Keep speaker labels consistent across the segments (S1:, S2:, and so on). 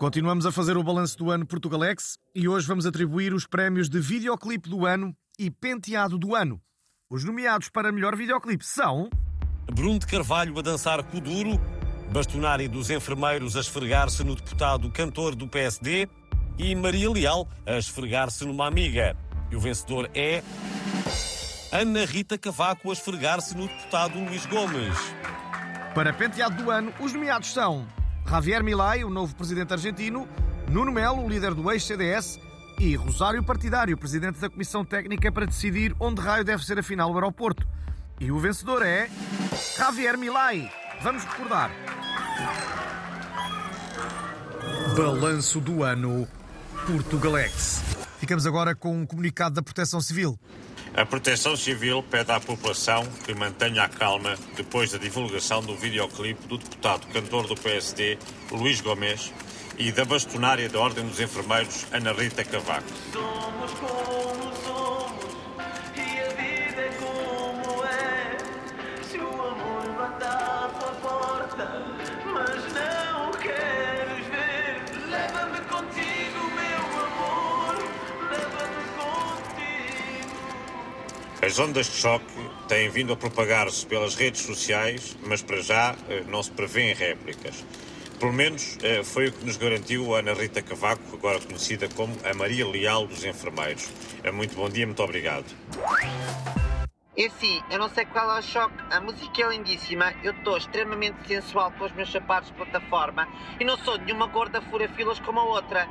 S1: Continuamos a fazer o balanço do ano Portugalex e hoje vamos atribuir os prémios de videoclipe do ano e penteado do ano. Os nomeados para melhor videoclipe são.
S2: Bruno de Carvalho a dançar Kuduro, Bastonari dos enfermeiros a esfregar-se no deputado cantor do PSD e Maria Leal a esfregar-se numa amiga. E o vencedor é. Ana Rita Cavaco a esfregar-se no deputado Luís Gomes.
S1: Para penteado do ano, os nomeados são Javier Milei, o novo presidente argentino, Nuno Melo, o líder do ex-CDS, e Rosário Partidário, presidente da Comissão Técnica para decidir onde raio deve ser a final do aeroporto. E o vencedor é Javier Milei. Vamos recordar. Balanço do ano Portugalex. Ficamos agora com um comunicado da Proteção Civil.
S3: A Proteção Civil pede à população que mantenha a calma depois da divulgação do videoclipe do deputado cantor do PSD, Luís Gomes, e da bastonária da Ordem dos Enfermeiros, Ana Rita Cavaco.
S4: Somos como somos
S3: As ondas de choque têm vindo a propagar-se pelas redes sociais, mas para já eh, não se prevêem réplicas. Pelo menos eh, foi o que nos garantiu a Ana Rita Cavaco, agora conhecida como a Maria Leal dos Enfermeiros. Eh, Muito bom dia, muito obrigado.
S5: É assim, eu não sei qual é o choque. A música é lindíssima, eu estou extremamente sensual com os meus sapatos de plataforma e não sou nenhuma gorda fura-filas como a outra.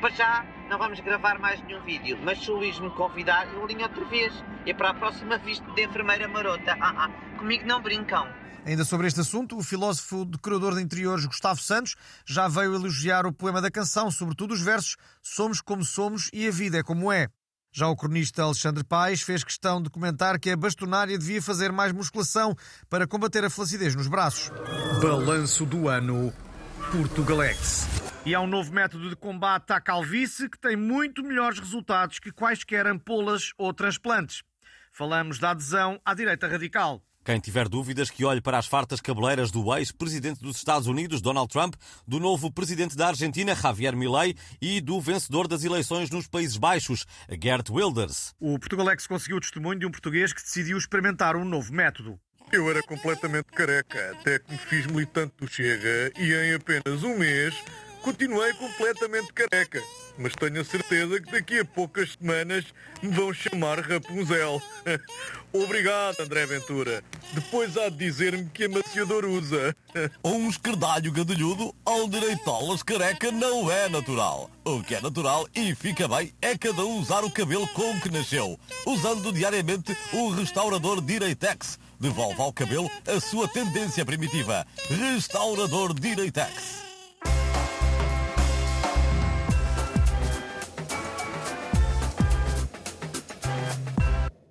S5: Para já, não vamos gravar mais nenhum vídeo, mas se o Luís me convidar, eu alinho outra vez. E para a próxima visto de enfermeira marota. Ah, ah, comigo não brincam.
S1: Ainda sobre este assunto, o filósofo decorador de interiores Gustavo Santos já veio elogiar o poema da canção, sobretudo os versos Somos como somos e a vida é como é. Já o cronista Alexandre Paes fez questão de comentar que a bastonária devia fazer mais musculação para combater a flacidez nos braços. Balanço do ano Portugalex. E há um novo método de combate à calvície que tem muito melhores resultados que quaisquer ampolas ou transplantes. Falamos da adesão à direita radical.
S2: Quem tiver dúvidas que olhe para as fartas cabeleiras do ex-presidente dos Estados Unidos, Donald Trump, do novo presidente da Argentina, Javier Milei, e do vencedor das eleições nos Países Baixos, Gert Wilders.
S1: O Portugalex conseguiu o testemunho de um português que decidiu experimentar um novo método.
S6: Eu era completamente careca, até que me fiz militante do Chega e em apenas um mês continuei completamente careca. Mas tenho a certeza que daqui a poucas semanas me vão chamar Rapunzel. Obrigado, André Ventura. Depois há de dizer-me que amaciador usa.
S7: Um escardalho gadalhudo ao direitolas careca não é natural. O que é natural e fica bem é cada um usar o cabelo como que nasceu, usando diariamente o restaurador Direitex. Devolve ao cabelo a sua tendência primitiva. Restaurador Direitex.